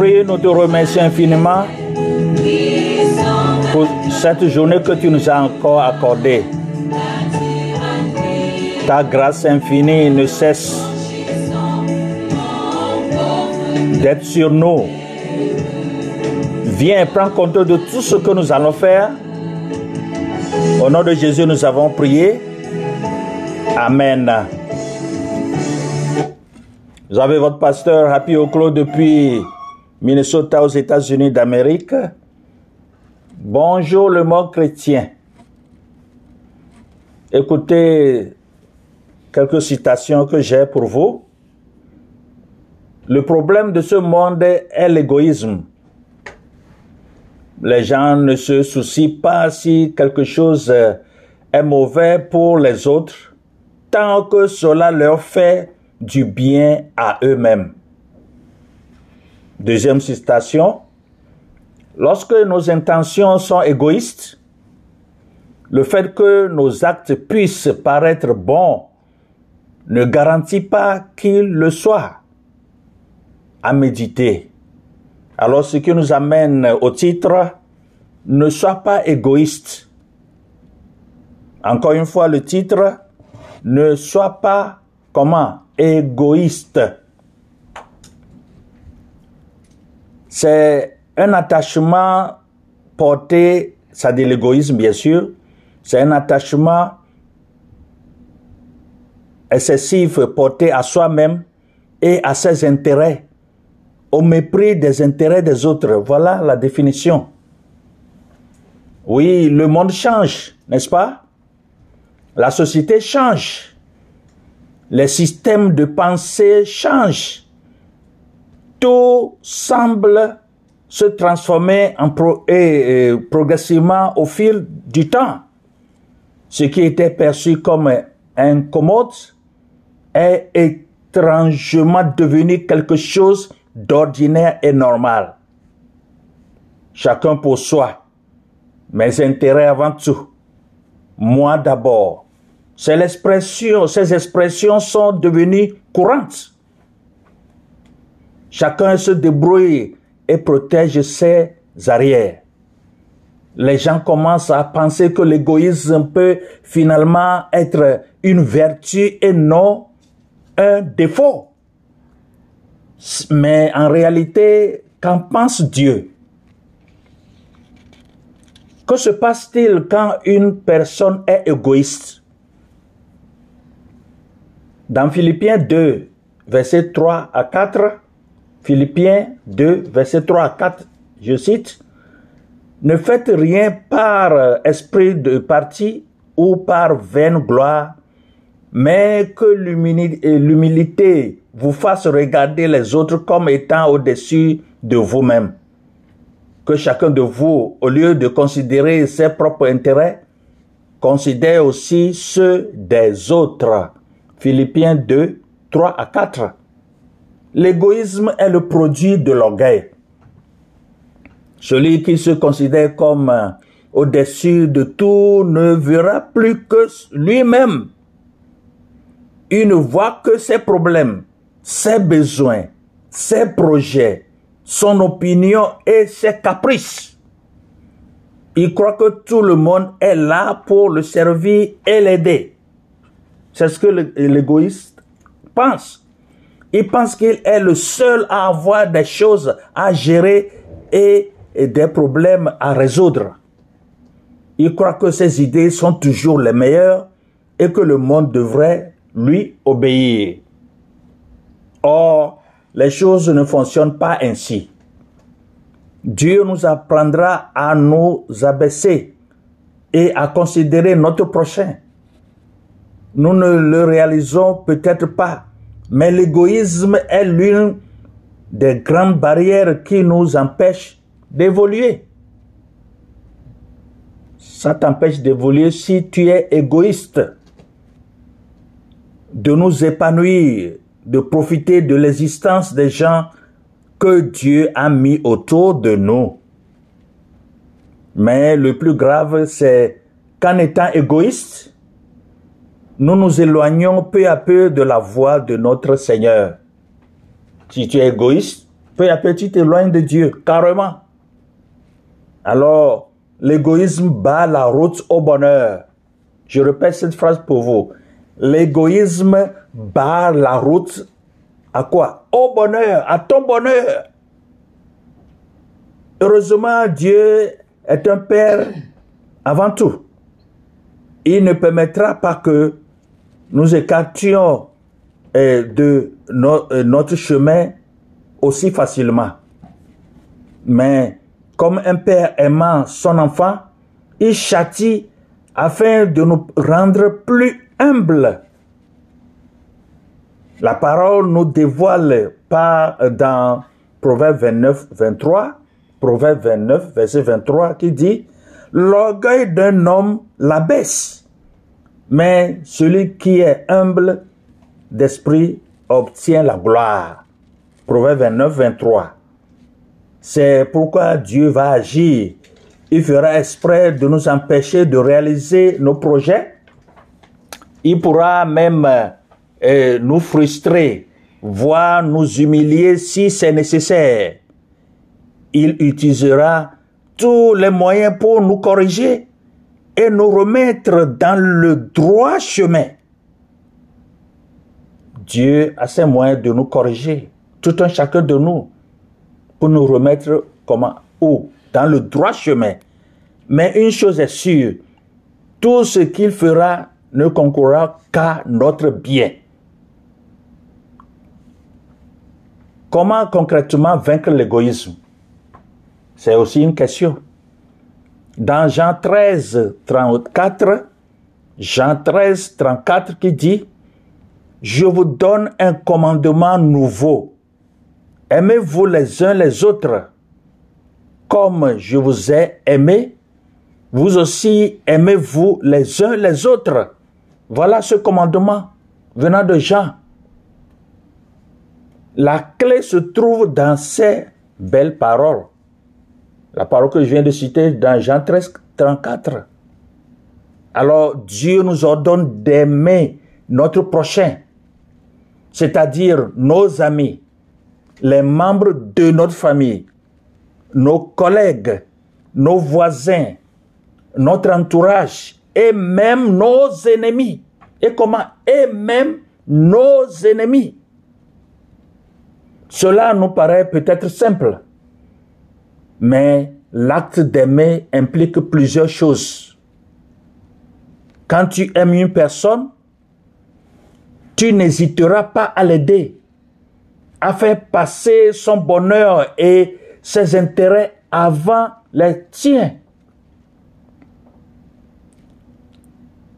Nous te remercions infiniment pour cette journée que tu nous as encore accordée. Ta grâce infinie ne cesse d'être sur nous. Viens, prends compte de tout ce que nous allons faire. Au nom de Jésus, nous avons prié. Amen. Vous avez votre pasteur Happy Oclo depuis Minnesota aux États-Unis d'Amérique. Bonjour le mot chrétien. Écoutez quelques citations que j'ai pour vous. Le problème de ce monde est l'égoïsme. Les gens ne se soucient pas si quelque chose est mauvais pour les autres tant que cela leur fait du bien à eux-mêmes. Deuxième citation. Lorsque nos intentions sont égoïstes, le fait que nos actes puissent paraître bons ne garantit pas qu'ils le soient. À méditer. Alors ce qui nous amène au titre, ne sois pas égoïste. Encore une fois, le titre, ne sois pas comment égoïste. C'est un attachement porté, ça dit l'égoïsme bien sûr, c'est un attachement excessif porté à soi-même et à ses intérêts, au mépris des intérêts des autres. Voilà la définition. Oui, le monde change, n'est-ce pas? La société change. Les systèmes de pensée changent. Tout semble se transformer et, progressivement au fil du temps. Ce qui était perçu comme incommode est étrangement devenu quelque chose d'ordinaire et normal. Chacun pour soi. Mes intérêts avant tout. Moi d'abord. Ces expressions, ces expressions sont devenues courantes. Chacun se débrouille et protège ses arrières. Les gens commencent à penser que l'égoïsme peut finalement être une vertu et non un défaut. Mais en réalité, qu'en pense Dieu? Que se passe-t-il quand une personne est égoïste? Dans Philippiens 2, versets 3 à 4, Philippiens 2, versets 3 à 4, je cite, Ne faites rien par esprit de parti ou par vaine gloire, mais que l'humilité vous fasse regarder les autres comme étant au-dessus de vous-même. Que chacun de vous, au lieu de considérer ses propres intérêts, considère aussi ceux des autres. Philippiens 2, 3 à 4. L'égoïsme est le produit de l'orgueil. Celui qui se considère comme au-dessus de tout ne verra plus que lui-même. Il ne voit que ses problèmes, ses besoins, ses projets, son opinion et ses caprices. Il croit que tout le monde est là pour le servir et l'aider. C'est ce que l'égoïste pense. Il pense qu'il est le seul à avoir des choses à gérer et, des problèmes à résoudre. Il croit que ses idées sont toujours les meilleures et que le monde devrait lui obéir. Or, les choses ne fonctionnent pas ainsi. Dieu nous apprendra à nous abaisser et à considérer notre prochain. Nous ne le réalisons peut-être pas, mais l'égoïsme est l'une des grandes barrières qui nous empêche d'évoluer. Ça t'empêche d'évoluer si tu es égoïste, de nous épanouir, de profiter de l'existence des gens que Dieu a mis autour de nous. Mais le plus grave, c'est qu'en étant égoïste, nous nous éloignons peu à peu de la voie de notre Seigneur. Si tu es égoïste, peu à peu tu t'éloignes de Dieu, carrément. Alors, l'égoïsme bat la route au bonheur. Je répète cette phrase pour vous. L'égoïsme barre la route à quoi? Au bonheur, à ton bonheur. Heureusement, Dieu est un Père avant tout. Il ne permettra pas que nous écartions eh, de eh, notre chemin aussi facilement. Mais comme un père aimant son enfant, il châtie afin de nous rendre plus humbles. La parole nous dévoile pas dans Proverbe 29, 23, Proverbe 29, verset 23, qui dit, L'orgueil d'un homme l'abaisse, mais celui qui est humble d'esprit obtient la gloire. Proverbe 29, 23. C'est pourquoi Dieu va agir. Il fera exprès de nous empêcher de réaliser nos projets. Il pourra même euh, nous frustrer, voire nous humilier si c'est nécessaire il utilisera tous les moyens pour nous corriger et nous remettre dans le droit chemin. Dieu a ses moyens de nous corriger, tout un chacun de nous, pour nous remettre comment? Où? Dans le droit chemin. Mais une chose est sûre, tout ce qu'il fera ne concourra qu'à notre bien. Comment concrètement vaincre l'égoïsme? C'est aussi une question. Dans Jean 13, 34, Jean 13, 34 qui dit, Je vous donne un commandement nouveau. Aimez-vous les uns les autres. Comme je vous ai aimé, vous aussi aimez-vous les uns les autres? Voilà ce commandement venant de Jean. La clé se trouve dans ces belles paroles. La parole que je viens de citer dans Jean 13, 34. Alors Dieu nous ordonne d'aimer notre prochain, c'est-à-dire nos amis, les membres de notre famille, nos collègues, nos voisins, notre entourage et même nos ennemis. Et comment? Et même nos ennemis. Cela nous paraît peut-être simple, mais l'acte d'aimer implique plusieurs choses. Quand tu aimes une personne, tu n'hésiteras pas à l'aider, à faire passer son bonheur et ses intérêts avant les tiens.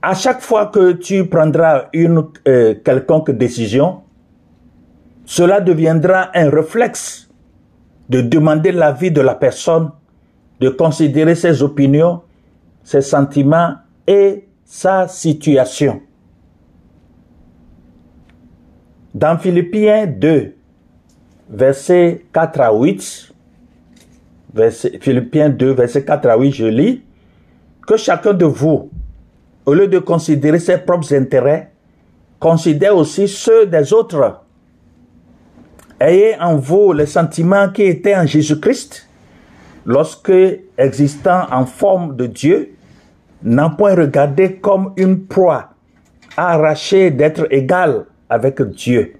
À chaque fois que tu prendras une euh, quelconque décision, cela deviendra un réflexe de demander l'avis de la personne, de considérer ses opinions, ses sentiments et sa situation. Dans Philippiens 2, versets 4 à 8, Philippiens 2, verset 4 à 8, je lis, que chacun de vous, au lieu de considérer ses propres intérêts, considère aussi ceux des autres. Ayez en vous les sentiments qui étaient en Jésus-Christ, lorsque, existant en forme de Dieu, n'a point regardé comme une proie arrachée d'être égal avec Dieu,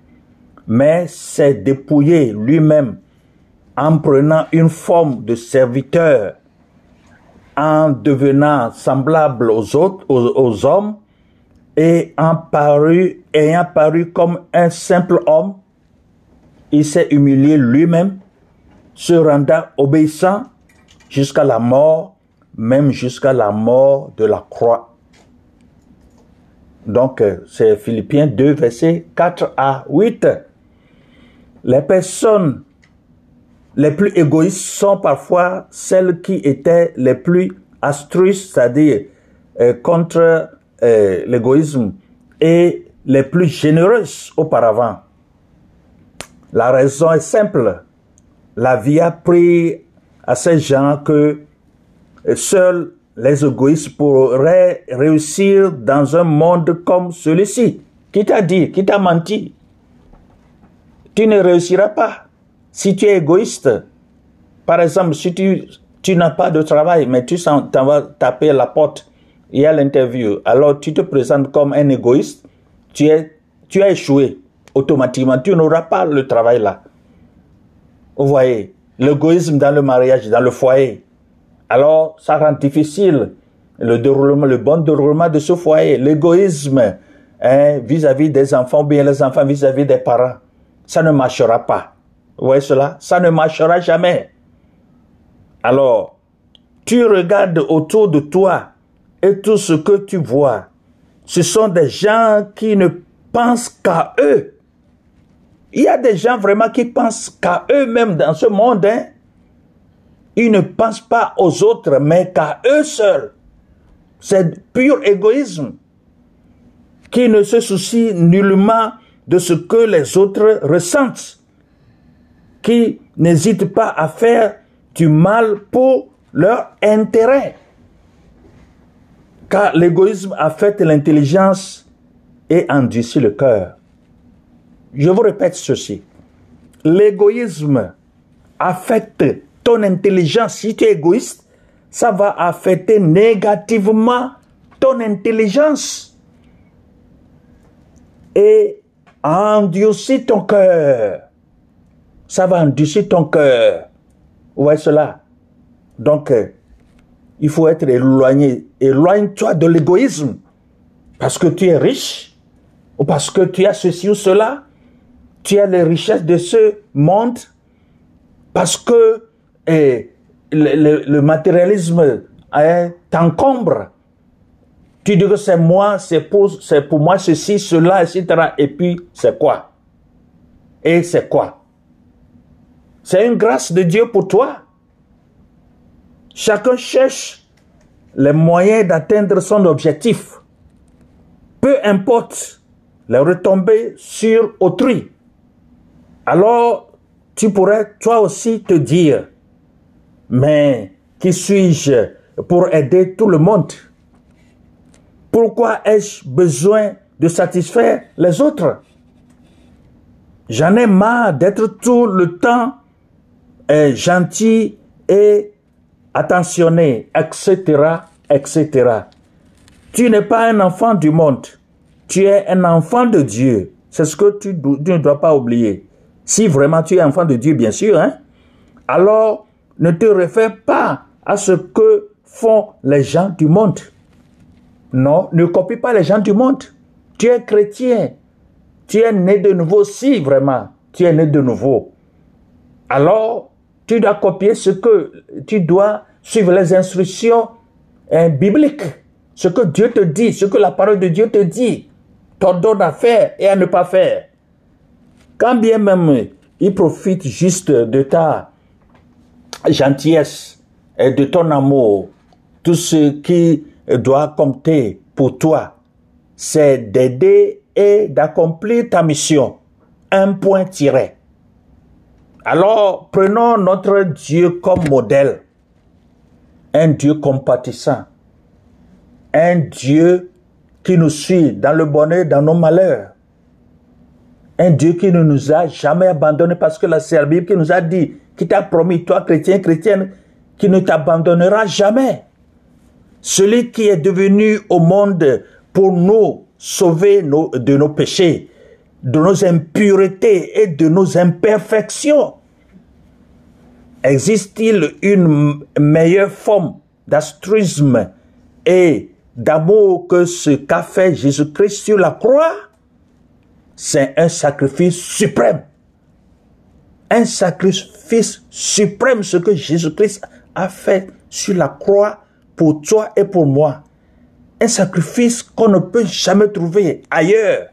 mais s'est dépouillé lui-même en prenant une forme de serviteur, en devenant semblable aux autres, aux, hommes, et en paru, ayant paru comme un simple homme, il s'est humilié lui-même, se rendant obéissant jusqu'à la mort, même jusqu'à la mort de la croix. Donc, euh, c'est Philippiens 2, versets 4 à 8. Les personnes les plus égoïstes sont parfois celles qui étaient les plus astuces, c'est-à-dire euh, contre euh, l'égoïsme, et les plus généreuses auparavant. La raison est simple. La vie a pris à ces gens que seuls les égoïstes pourraient réussir dans un monde comme celui-ci. Qui t'a dit Qui t'a menti? Tu ne réussiras pas si tu es égoïste. Par exemple, si tu, tu n'as pas de travail, mais tu t'en vas taper la porte, y a l'interview, alors tu te présentes comme un égoïste, tu, es, tu as échoué automatiquement, tu n'auras pas le travail là. Vous voyez, l'égoïsme dans le mariage, dans le foyer. Alors, ça rend difficile le déroulement, le bon déroulement de ce foyer. L'égoïsme hein, vis-à-vis des enfants, bien les enfants vis-à-vis des parents, ça ne marchera pas. Vous voyez cela? Ça ne marchera jamais. Alors, tu regardes autour de toi et tout ce que tu vois, ce sont des gens qui ne pensent qu'à eux. Il y a des gens vraiment qui pensent qu'à eux-mêmes dans ce monde. Hein. Ils ne pensent pas aux autres, mais qu'à eux seuls. C'est pur égoïsme qui ne se soucie nullement de ce que les autres ressentent, qui n'hésitent pas à faire du mal pour leur intérêt. Car l'égoïsme affecte l'intelligence et endurcit le cœur. Je vous répète ceci. L'égoïsme affecte ton intelligence. Si tu es égoïste, ça va affecter négativement ton intelligence et endurcir ton cœur. Ça va endurcir ton cœur. Vous voyez cela? Donc, euh, il faut être éloigné. Éloigne-toi de l'égoïsme. Parce que tu es riche, ou parce que tu as ceci ou cela, tu as les richesses de ce monde, parce que eh, le, matérialisme hein, t'encombre. Tu dis que c'est moi, c'est pour, c'est pour moi ceci, cela, etc. Et puis, c'est quoi? Et c'est quoi? C'est une grâce de Dieu pour toi. Chacun cherche les moyens d'atteindre son objectif. Peu importe les retombées sur autrui. Alors, tu pourrais toi aussi te dire, mais qui suis-je pour aider tout le monde? Pourquoi ai-je besoin de satisfaire les autres? J'en ai marre d'être tout le temps eh, gentil et attentionné, etc., etc. Tu n'es pas un enfant du monde, tu es un enfant de Dieu. C'est ce que tu, ne dois pas oublier. Si vraiment tu es enfant de Dieu, bien sûr, hein, alors ne te réfère pas à ce que font les gens du monde. Non, ne copie pas les gens du monde. Tu es chrétien. Tu es né de nouveau, si vraiment tu es né de nouveau. Alors, tu dois copier ce que tu dois suivre les instructions hein, bibliques. Ce que Dieu te dit, ce que la parole de Dieu te dit, t'ordonne à faire et à ne pas faire. Quand bien même il profite juste de ta gentillesse et de ton amour, tout ce qui doit compter pour toi, c'est d'aider et d'accomplir ta mission. Un point tiré. Alors, prenons notre Dieu comme modèle. Un Dieu compatissant. Un Dieu qui nous suit dans le bonheur, dans nos malheurs. Un Dieu qui ne nous a jamais abandonnés parce que la Bible qui nous a dit, qui t'a promis, toi chrétien, chrétienne, qui ne t'abandonnera jamais. Celui qui est devenu au monde pour nous sauver de nos péchés, de nos impuretés et de nos imperfections. Existe-t-il une meilleure forme d'astrisme et d'amour que ce qu'a fait Jésus-Christ sur la croix? C'est un sacrifice suprême. Un sacrifice suprême, ce que Jésus-Christ a fait sur la croix pour toi et pour moi. Un sacrifice qu'on ne peut jamais trouver ailleurs.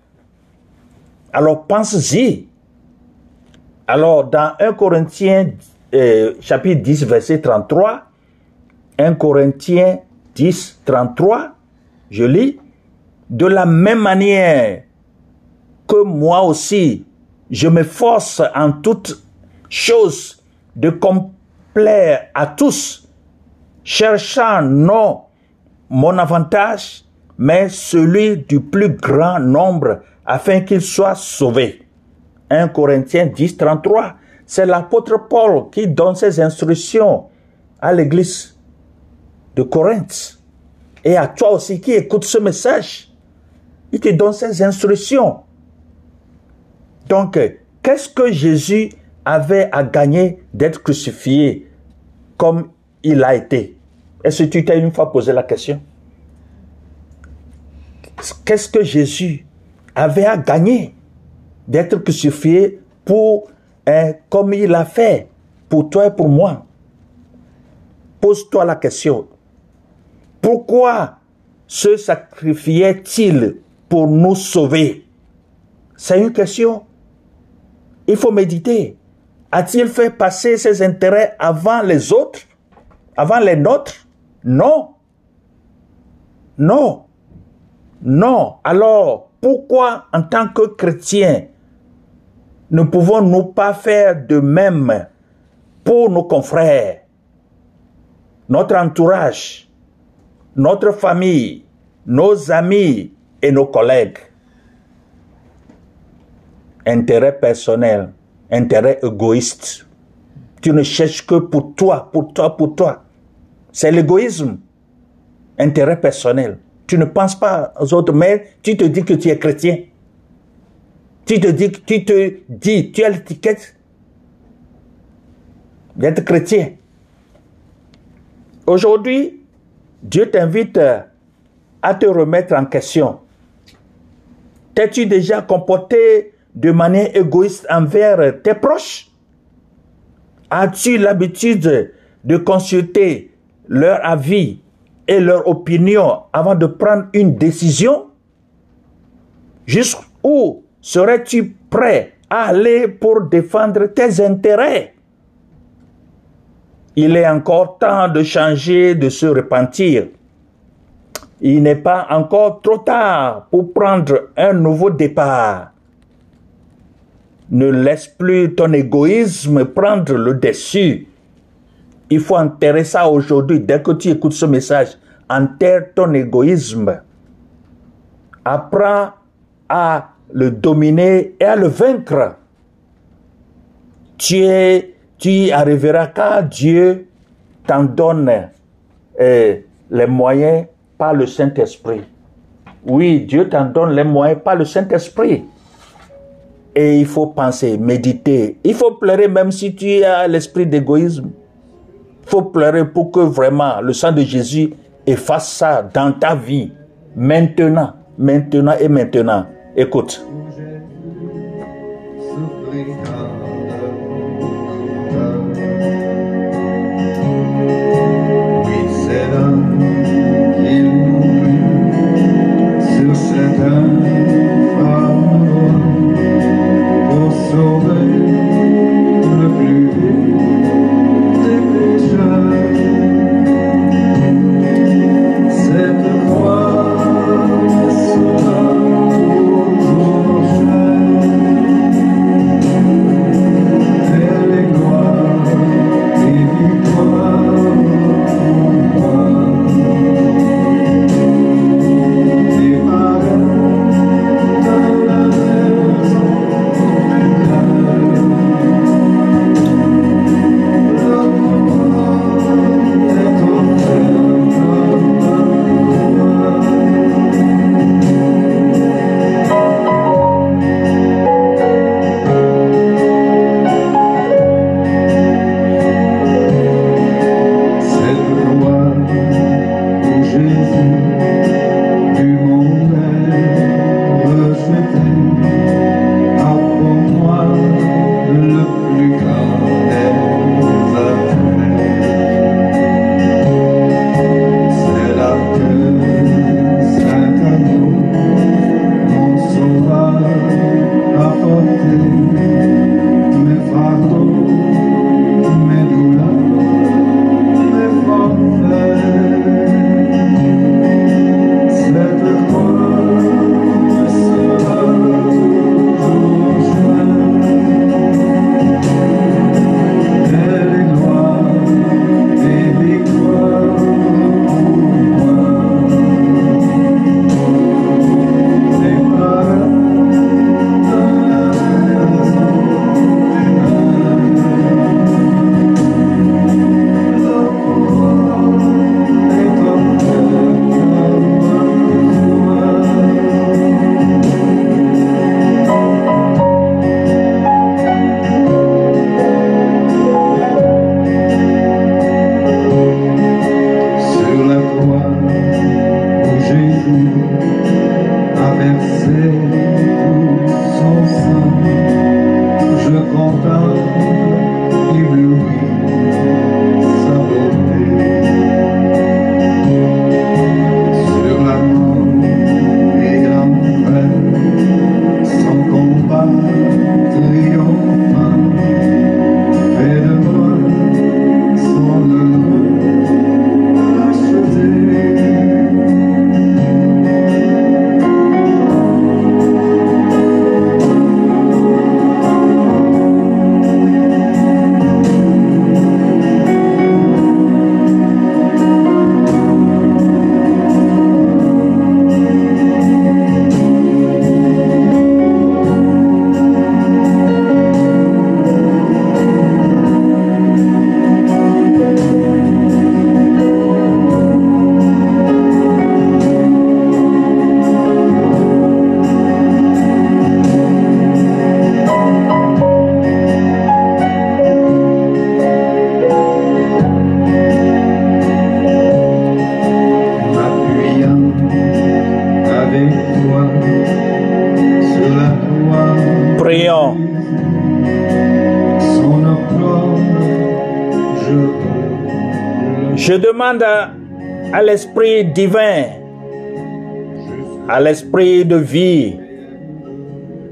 Alors pense-y. Alors dans 1 Corinthiens euh, chapitre 10 verset 33, 1 Corinthiens 10 33, je lis, de la même manière que moi aussi, je m'efforce en toutes choses de complaire à tous, cherchant non mon avantage, mais celui du plus grand nombre, afin qu'il soit sauvé. 1 Corinthiens 10, 33. C'est l'apôtre Paul qui donne ses instructions à l'église de Corinthe. Et à toi aussi qui écoutes ce message, il te donne ses instructions. Donc, qu'est-ce que Jésus avait à gagner d'être crucifié comme il a été? Est-ce que tu t'es une fois posé la question? Qu'est-ce que Jésus avait à gagner d'être crucifié pour, hein, comme il a fait pour toi et pour moi? Pose-toi la question. Pourquoi se sacrifiait-il pour nous sauver? C'est une question. Il faut méditer. A-t-il fait passer ses intérêts avant les autres? Avant les nôtres? Non. Non. Non. Alors, pourquoi en tant que chrétiens, ne pouvons-nous pas faire de même pour nos confrères, notre entourage, notre famille, nos amis et nos collègues? Intérêt personnel, intérêt égoïste. Tu ne cherches que pour toi, pour toi, pour toi. C'est l'égoïsme. Intérêt personnel. Tu ne penses pas aux autres, mais tu te dis que tu es chrétien. Tu te dis, tu te dis, tu as l'étiquette d'être chrétien. Aujourd'hui, Dieu t'invite à te remettre en question. T'es-tu déjà comporté de manière égoïste envers tes proches? As-tu l'habitude de consulter leur avis et leur opinion avant de prendre une décision? Jusqu'où serais-tu prêt à aller pour défendre tes intérêts? Il est encore temps de changer, de se repentir. Il n'est pas encore trop tard pour prendre un nouveau départ. Ne laisse plus ton égoïsme prendre le dessus. Il faut enterrer ça aujourd'hui. Dès que tu écoutes ce message, enterre ton égoïsme. Apprends à le dominer et à le vaincre. Tu, es, tu arriveras quand Dieu t'en donne eh, les moyens par le Saint-Esprit. Oui, Dieu t'en donne les moyens par le Saint-Esprit. Et il faut penser, méditer. Il faut pleurer même si tu as l'esprit d'égoïsme. Il faut pleurer pour que vraiment le sang de Jésus efface ça dans ta vie. Maintenant, maintenant et maintenant. Écoute. Demande à, l'Esprit divin, à l'Esprit de vie,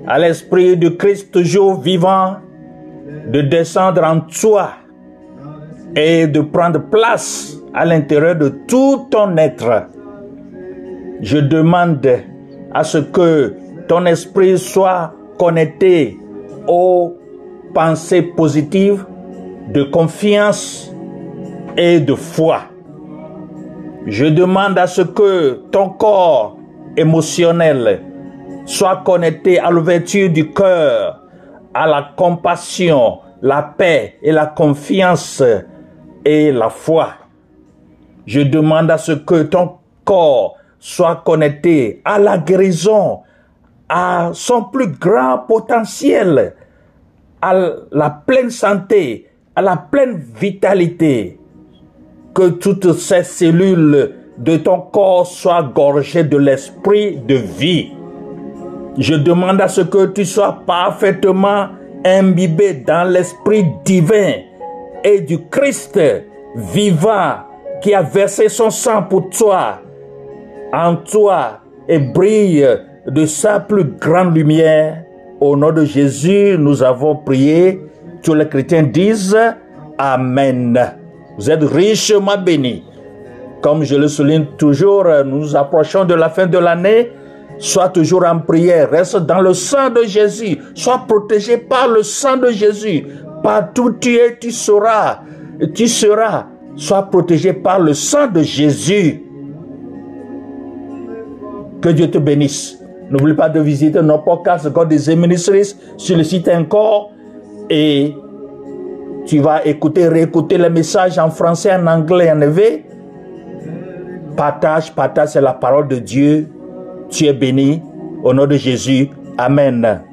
à l'Esprit de Christ toujours vivant, de descendre en toi et de prendre place à l'intérieur de tout ton être. Je demande à ce que ton esprit soit connecté aux pensées positives, de confiance et de foi. Je demande à ce que ton corps émotionnel soit connecté à l'ouverture du cœur, à la compassion, la paix et la confiance et la foi. Je demande à ce que ton corps soit connecté à la guérison, à son plus grand potentiel, à la pleine santé, à la pleine vitalité. Que toutes ces cellules de ton corps soient gorgées de l'esprit de vie. Je demande à ce que tu sois parfaitement imbibé dans l'esprit divin et du Christ vivant qui a versé son sang pour toi, en toi, et brille de sa plus grande lumière. Au nom de Jésus, nous avons prié. Tous les chrétiens disent Amen. Vous êtes richement bénis. Comme je le souligne toujours, nous approchons de la fin de l'année. Sois toujours en prière, reste dans le sang de Jésus, sois protégé par le sang de Jésus. Partout tu es, tu seras, tu seras, sois protégé par le sang de Jésus. Que Dieu te bénisse. N'oublie pas de visiter nos podcasts God is Ministries sur le site encore et tu vas écouter, réécouter les messages en français, en anglais, en éveil. Partage, partage, c'est la parole de Dieu. Tu es béni. Au nom de Jésus. Amen.